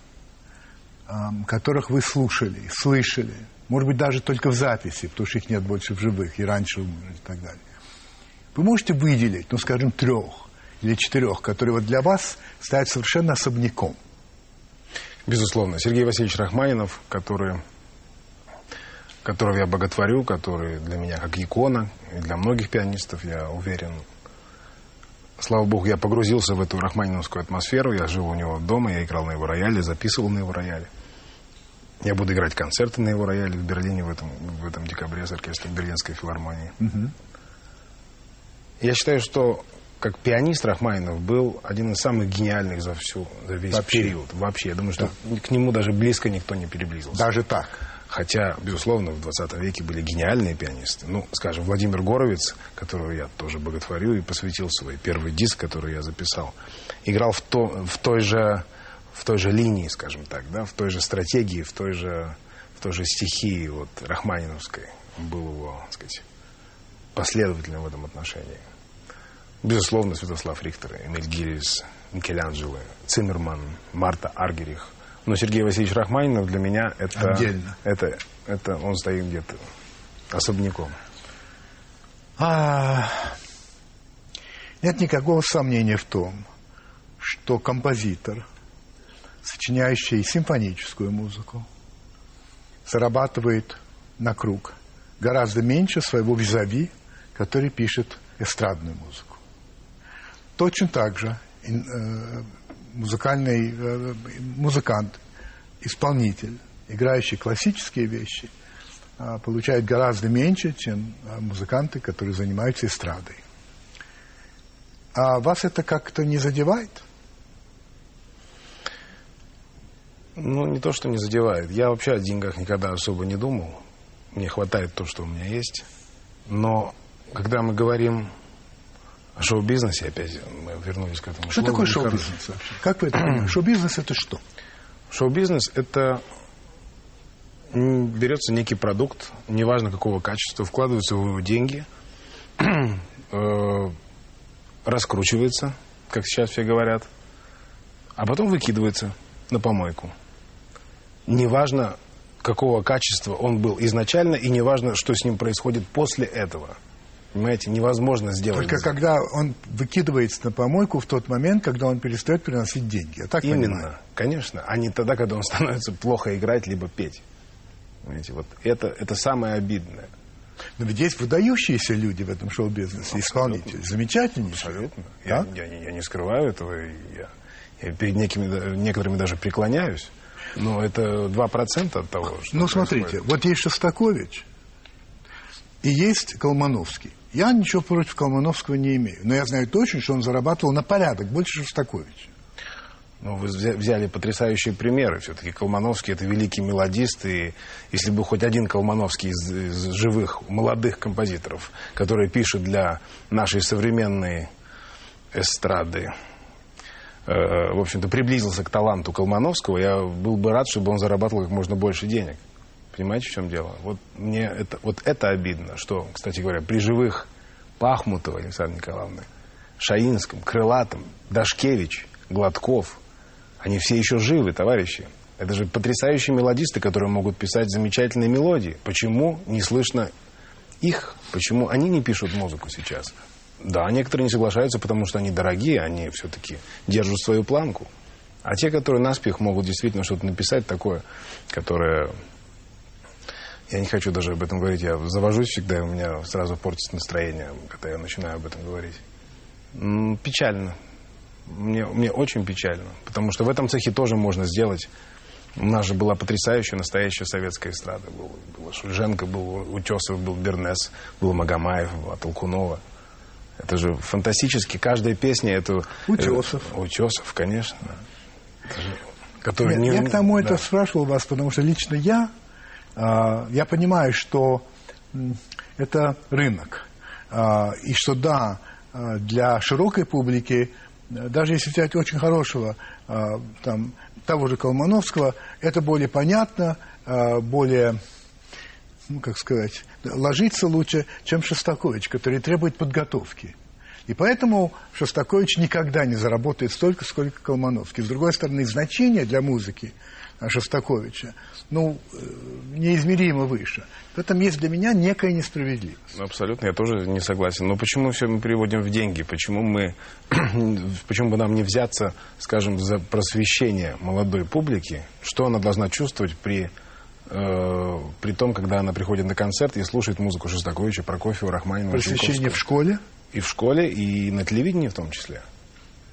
которых вы слушали, слышали, может быть, даже только в записи, потому что их нет больше в живых, и раньше и так далее, вы можете выделить, ну, скажем, трех или четырех, которые вот для вас стоят совершенно особняком?
Безусловно. Сергей Васильевич Рахманинов, который которого я боготворю, который для меня как икона, и для многих пианистов, я уверен. Слава Богу, я погрузился в эту рахманиновскую атмосферу, я жил у него дома, я играл на его рояле, записывал на его рояле. Я буду играть концерты на его рояле в Берлине в этом, в этом декабре с оркестром Берлинской филармонии. Угу. Я считаю, что как пианист Рахманинов был один из самых гениальных за всю за весь Вообще. период. Вообще, я думаю, что да. к нему даже близко никто не приблизился.
Даже так?
Хотя, безусловно, в 20 веке были гениальные пианисты. Ну, скажем, Владимир Горовец, которого я тоже боготворю и посвятил свой первый диск, который я записал, играл в, то, в, той, же, в той же линии, скажем так, да, в той же стратегии, в той же, в той же стихии вот, Рахманиновской. Он был его, так сказать, последовательным в этом отношении. Безусловно, Святослав Рихтер, Эмиль Гирис, Микеланджело, Циммерман, Марта Аргерих – но Сергей Васильевич Рахманинов для меня это...
Отдельно.
Это, это он стоит где-то особняком.
А, нет никакого сомнения в том, что композитор, сочиняющий симфоническую музыку, зарабатывает на круг гораздо меньше своего визави, который пишет эстрадную музыку. Точно так же э, музыкальный э, музыкант, исполнитель, играющий классические вещи, э, получает гораздо меньше, чем э, музыканты, которые занимаются эстрадой. А вас это как-то не задевает?
Ну, не то, что не задевает. Я вообще о деньгах никогда особо не думал. Мне хватает то, что у меня есть. Но когда мы говорим шоу-бизнесе, опять мы вернулись к этому.
Что такое шоу-бизнес вообще? Как вы это понимаете? Шоу-бизнес это что?
Шоу-бизнес это берется некий продукт, неважно какого качества, вкладываются в его деньги, э, раскручивается, как сейчас все говорят, а потом выкидывается на помойку. Неважно, какого качества он был изначально, и неважно, что с ним происходит после этого – Понимаете, невозможно сделать.
Только когда он выкидывается на помойку в тот момент, когда он перестает приносить деньги. Я так
Именно,
понимаю.
конечно. А не тогда, когда он становится плохо играть, либо петь. Понимаете, вот это, это самое обидное.
Но ведь есть выдающиеся люди в этом шоу-бизнесе, исполнители. Замечательные.
Абсолютно. Я, я, я, я не скрываю этого. Я, я перед некими, некоторыми даже преклоняюсь. Но это 2% от того, что
Ну, смотрите,
происходит.
вот есть Шостакович и есть Колмановский. Я ничего против Колмановского не имею. Но я знаю точно, что он зарабатывал на порядок больше Шостаковича.
Ну, вы взя- взяли потрясающие примеры. Все-таки Колмановский это великий мелодист. И если бы хоть один Колмановский из, из живых, молодых композиторов, который пишет для нашей современной эстрады, э, в общем-то, приблизился к таланту Колмановского, я был бы рад, чтобы он зарабатывал как можно больше денег. Понимаете, в чем дело? Вот мне это, вот это обидно, что, кстати говоря, при живых Пахмутова Александра Николаевна, Шаинском, Крылатом, Дашкевич, Гладков, они все еще живы, товарищи. Это же потрясающие мелодисты, которые могут писать замечательные мелодии. Почему не слышно их? Почему они не пишут музыку сейчас? Да, некоторые не соглашаются, потому что они дорогие, они все-таки держат свою планку. А те, которые наспех могут действительно что-то написать такое, которое... Я не хочу даже об этом говорить, я завожусь всегда, и у меня сразу портится настроение, когда я начинаю об этом говорить. Печально. Мне, мне очень печально, потому что в этом цехе тоже можно сделать. У нас же была потрясающая, настоящая советская эстрада. Был, был Шульженко, был Утесов, был Бернес, был Магомаев, была Толкунова. Это же фантастически. Каждая песня это...
Утесов.
э, Утесов, конечно. Это же- который
Нет,
не-
я к тому это
да.
спрашивал вас, потому что лично я, я понимаю, что это рынок. А, и что да, а, для широкой публики, а, даже если взять очень хорошего, а, там, того же Колмановского, это более понятно, а, более, ну, как сказать, ложится лучше, чем Шостакович, который требует подготовки. И поэтому Шостакович никогда не заработает столько, сколько Колмановский. С другой стороны, значение для музыки а, Шостаковича, ну, э, неизмеримо выше. В этом есть для меня некая несправедливость.
Ну, Абсолютно, я тоже не согласен. Но почему все мы переводим в деньги? Почему мы, почему бы нам не взяться, скажем, за просвещение молодой публики? Что она должна чувствовать при, э, при том, когда она приходит на концерт и слушает музыку Шостаковича, Прокофьева, Рахманинова,
Просвещение в школе.
И в школе, и на телевидении в том числе.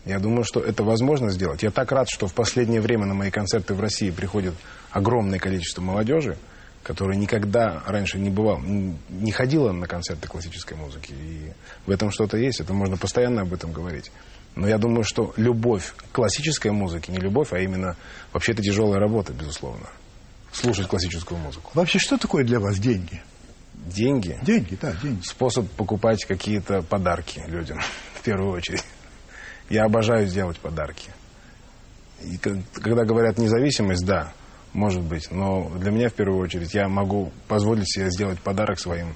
Я думаю, что это возможно сделать. Я так рад, что в последнее время на мои концерты в России приходит огромное количество молодежи, которая никогда раньше не бывала, не ходила на концерты классической музыки. И в этом что-то есть, это можно постоянно об этом говорить. Но я думаю, что любовь к классической музыке, не любовь, а именно вообще это тяжелая работа, безусловно. Слушать классическую музыку.
Вообще, что такое для вас деньги?
Деньги
Деньги, да, деньги.
способ покупать какие-то подарки людям, в первую очередь. Я обожаю делать подарки. И когда говорят независимость, да, может быть. Но для меня, в первую очередь, я могу позволить себе сделать подарок своим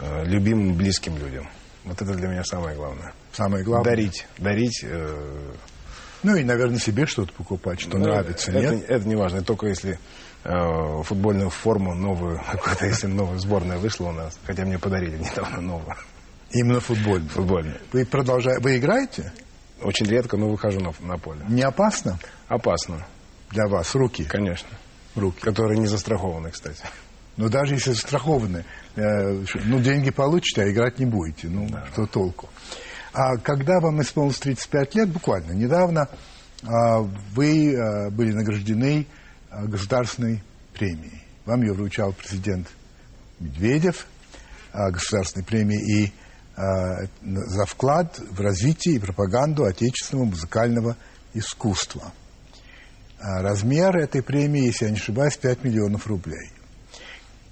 э, любимым, близким людям. Вот это для меня самое главное.
Самое главное.
Дарить. Дарить. э,
Ну и, наверное, себе что-то покупать, что
ну,
нравится,
это,
нет?
Это не важно. Только если э, футбольную форму новую, какую-то, если новая сборная вышла у нас. Хотя мне подарили недавно новую.
Именно футбольный.
Футбольную.
Вы продолжаете, вы играете?
Очень редко, но выхожу на, на поле.
Не опасно
Опасно,
для вас руки?
конечно.
Руки.
Которые не застрахованы, кстати.
Но даже если застрахованы, э, ну, деньги получите, а играть не будете. Ну, что толку? А когда вам исполнилось 35 лет, буквально недавно, а, вы э, были награждены э, государственной премией. Вам ее вручал президент Медведев, э, государственной премии и э, за вклад в развитие и пропаганду отечественного музыкального искусства. А Размер этой премии, если я не ошибаюсь, 5 миллионов рублей.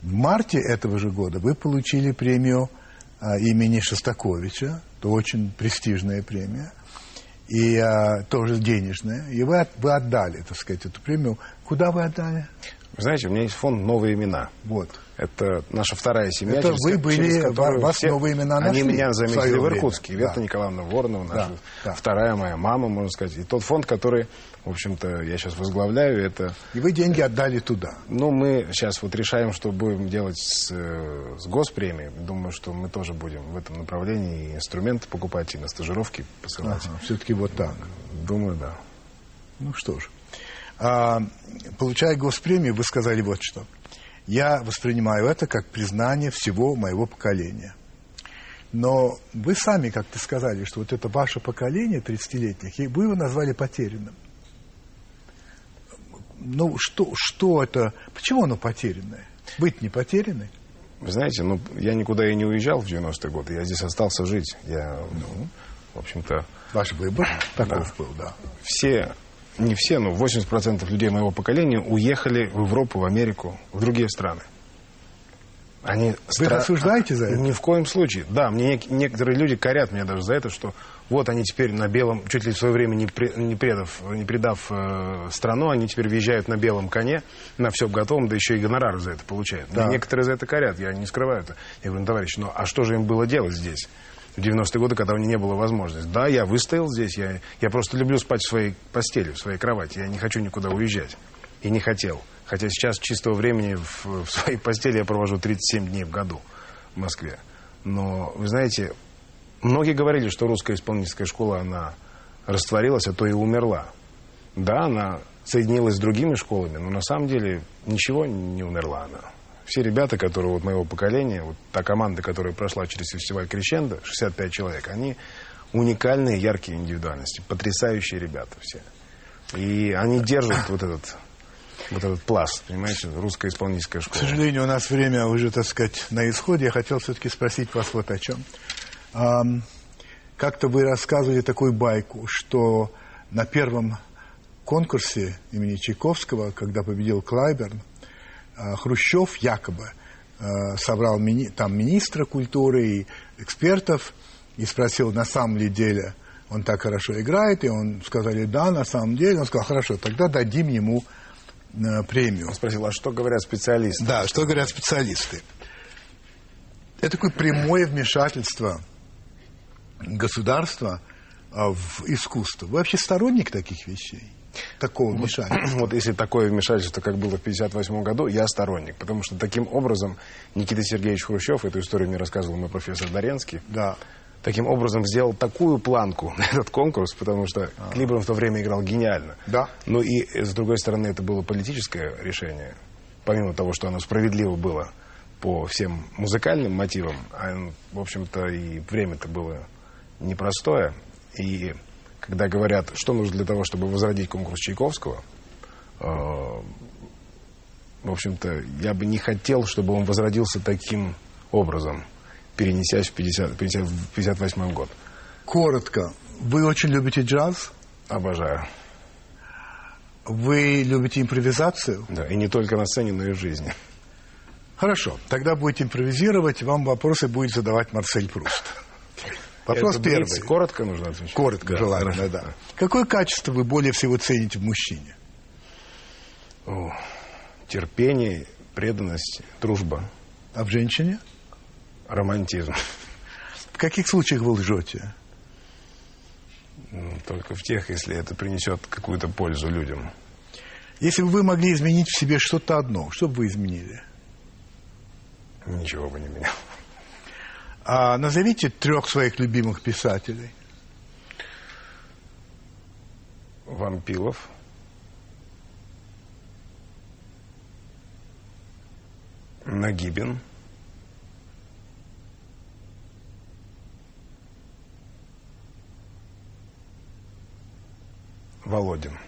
В марте этого же года вы получили премию а, имени Шостаковича, это очень престижная премия, и тоже денежная, и вы, вы отдали, так сказать, эту премию. Куда вы отдали?
Вы знаете, у меня есть фонд «Новые имена».
Вот.
Это наша вторая семья.
Это
через
вы были-
через которую
ва- вас новые имена
Они
нашли
меня
в
заметили в
время.
Иркутске. Вета
Да.
Николаевна Воронова, наша
Да, да.
вторая моя мама, можно сказать. И тот фонд, который, в общем-то, я сейчас возглавляю, это...
И вы деньги отдали туда.
Ну, мы сейчас вот решаем, что будем делать с, э, с госпремией. Думаю, что мы тоже будем в этом направлении и инструменты покупать, и на стажировки посылать.
Все-таки вот так.
Думаю, да.
Ну что ж. А, получая госпремию, вы сказали вот что. Я воспринимаю это как признание всего моего поколения. Но вы сами как-то сказали, что вот это ваше поколение 30-летних, и вы его назвали потерянным. Ну, что, что это, почему оно потерянное? Быть не потерянной?
Вы знаете, ну, я никуда и не уезжал в 90-е годы. Я здесь остался жить. Я, ну, в общем-то...
Ваш выбор таков да. был, да.
Все, не все, но 80% людей моего поколения уехали в Европу, в Америку, в другие страны.
Они Вы стра... осуждаете за это?
Ни в коем случае. Да, мне некоторые люди корят меня даже за это, что вот они теперь на белом, чуть ли в свое время не, при, не, предав, не предав э, страну, они теперь въезжают на белом коне, на все готовом, да еще и гонорары за это получают. Да. некоторые за это корят, я не скрываю это. Я говорю, ну, товарищ, ну а что же им было делать здесь? В 90-е годы, когда у них не было возможности. Да, я выстоял здесь, я, я просто люблю спать в своей постели, в своей кровати, я не хочу никуда уезжать. И не хотел. Хотя сейчас чистого времени в, в своей постели я провожу 37 дней в году в Москве. Но, вы знаете, многие говорили, что русская исполнительская школа, она растворилась, а то и умерла. Да, она соединилась с другими школами, но на самом деле ничего не умерла она. Все ребята, которые вот моего поколения, вот та команда, которая прошла через фестиваль Крещендо, 65 человек, они уникальные, яркие индивидуальности, потрясающие ребята все. И они держат вот этот вот этот пласт, понимаете, русская исполнительская школа.
К сожалению, у нас время уже, так сказать, на исходе. Я хотел все-таки спросить вас вот о чем. Как-то вы рассказывали такую байку, что на первом конкурсе имени Чайковского, когда победил Клайберн, Хрущев якобы а, собрал мини, там министра культуры и экспертов и спросил, на самом ли деле он так хорошо играет, и он сказали, да, на самом деле. Он сказал, хорошо, тогда дадим ему Э, премию.
Он спросил, а что говорят специалисты?
Да, что говорят специалисты. Это такое прямое вмешательство государства в искусство. Вы вообще сторонник таких вещей? Такого вмешательства?
Вот, если такое вмешательство, как было в 1958 году, я сторонник. Потому что таким образом Никита Сергеевич Хрущев, эту историю мне рассказывал мой профессор Доренский,
да
таким образом сделал такую планку на этот конкурс, потому что а. Клибер в то время играл гениально.
Да.
Ну и, с другой стороны, это было политическое решение. Помимо того, что оно справедливо было по всем музыкальным мотивам, а, в общем-то, и время-то было непростое. И когда говорят, что нужно для того, чтобы возродить конкурс Чайковского, э, в общем-то, я бы не хотел, чтобы он возродился таким образом перенесясь в, 50, 50, в 58 год.
Коротко. Вы очень любите джаз?
Обожаю.
Вы любите импровизацию?
Да, и не только на сцене, но и в жизни.
Хорошо, тогда будете импровизировать, вам вопросы будет задавать Марсель Пруст.
Вопрос Это первый. Коротко нужно отвечать?
Коротко, да, желательно, хорошо. да. Какое качество вы более всего цените в мужчине?
О, терпение, преданность, дружба.
А в женщине?
романтизм.
В каких случаях вы лжете?
Только в тех, если это принесет какую-то пользу людям.
Если бы вы могли изменить в себе что-то одно, что бы вы изменили?
Ничего бы не менял.
А назовите трех своих любимых писателей.
Вампилов. Нагибин. Володин.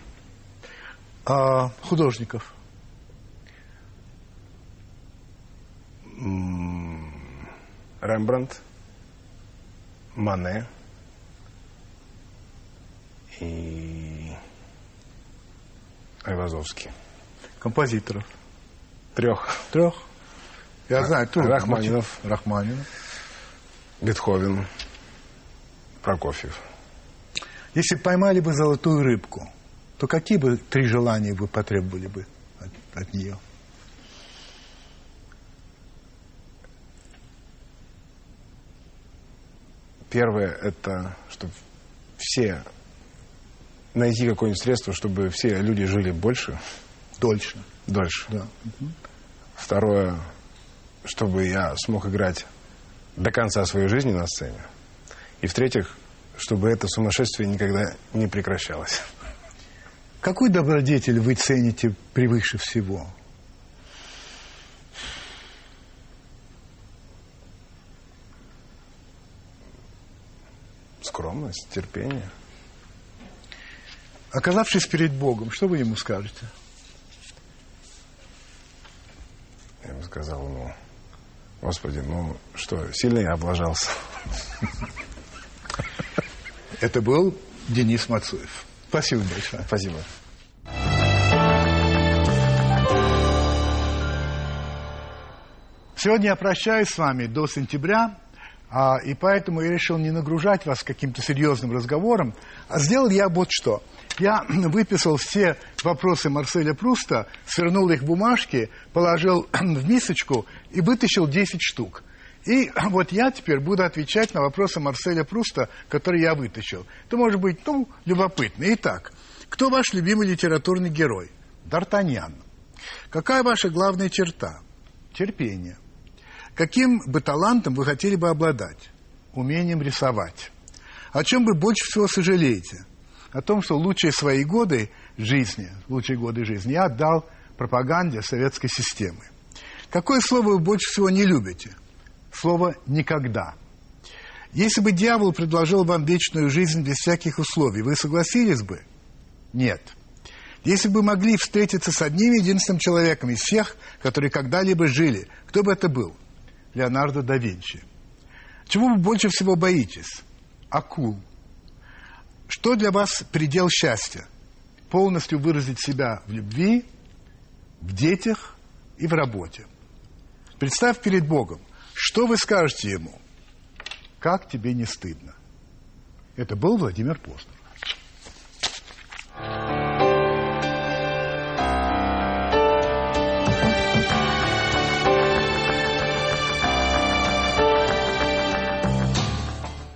А художников?
Рембрандт, Мане и Айвазовский.
Композиторов?
Трех.
Трех? Я
Р-
знаю,
трудно. Рахманинов.
Рахманинов.
Бетховен. Прокофьев.
Если поймали бы золотую рыбку, то какие бы три желания вы потребовали бы от, от нее?
Первое – это чтобы все найти какое-нибудь средство, чтобы все люди жили больше.
Дольше.
Дольше.
Да.
Второе, чтобы я смог играть до конца своей жизни на сцене. И в-третьих, чтобы это сумасшествие никогда не прекращалось.
Какой добродетель вы цените превыше всего?
Скромность, терпение.
Оказавшись перед Богом, что вы ему скажете?
Я бы сказал ему, Господи, ну что, сильно я облажался?
Это был Денис Мацуев. Спасибо большое.
Спасибо.
Сегодня я прощаюсь с вами до сентября, а, и поэтому я решил не нагружать вас каким-то серьезным разговором, а сделал я вот что. Я выписал все вопросы Марселя Пруста, свернул их в бумажки, положил в мисочку и вытащил 10 штук. И вот я теперь буду отвечать на вопросы Марселя Пруста, которые я вытащил. Это может быть, ну, любопытно. Итак, кто ваш любимый литературный герой? Д'Артаньян. Какая ваша главная черта? Терпение. Каким бы талантом вы хотели бы обладать? Умением рисовать. О чем вы больше всего сожалеете? О том, что лучшие свои годы жизни, лучшие годы жизни я отдал пропаганде советской системы. Какое слово вы больше всего не любите? Слово «никогда». Если бы дьявол предложил вам вечную жизнь без всяких условий, вы согласились бы? Нет. Если бы могли встретиться с одним единственным человеком из всех, которые когда-либо жили, кто бы это был? Леонардо да Винчи. Чего вы больше всего боитесь? Акул. Что для вас предел счастья? Полностью выразить себя в любви, в детях и в работе. Представь перед Богом, что вы скажете Ему? Как тебе не стыдно? Это был Владимир Постер.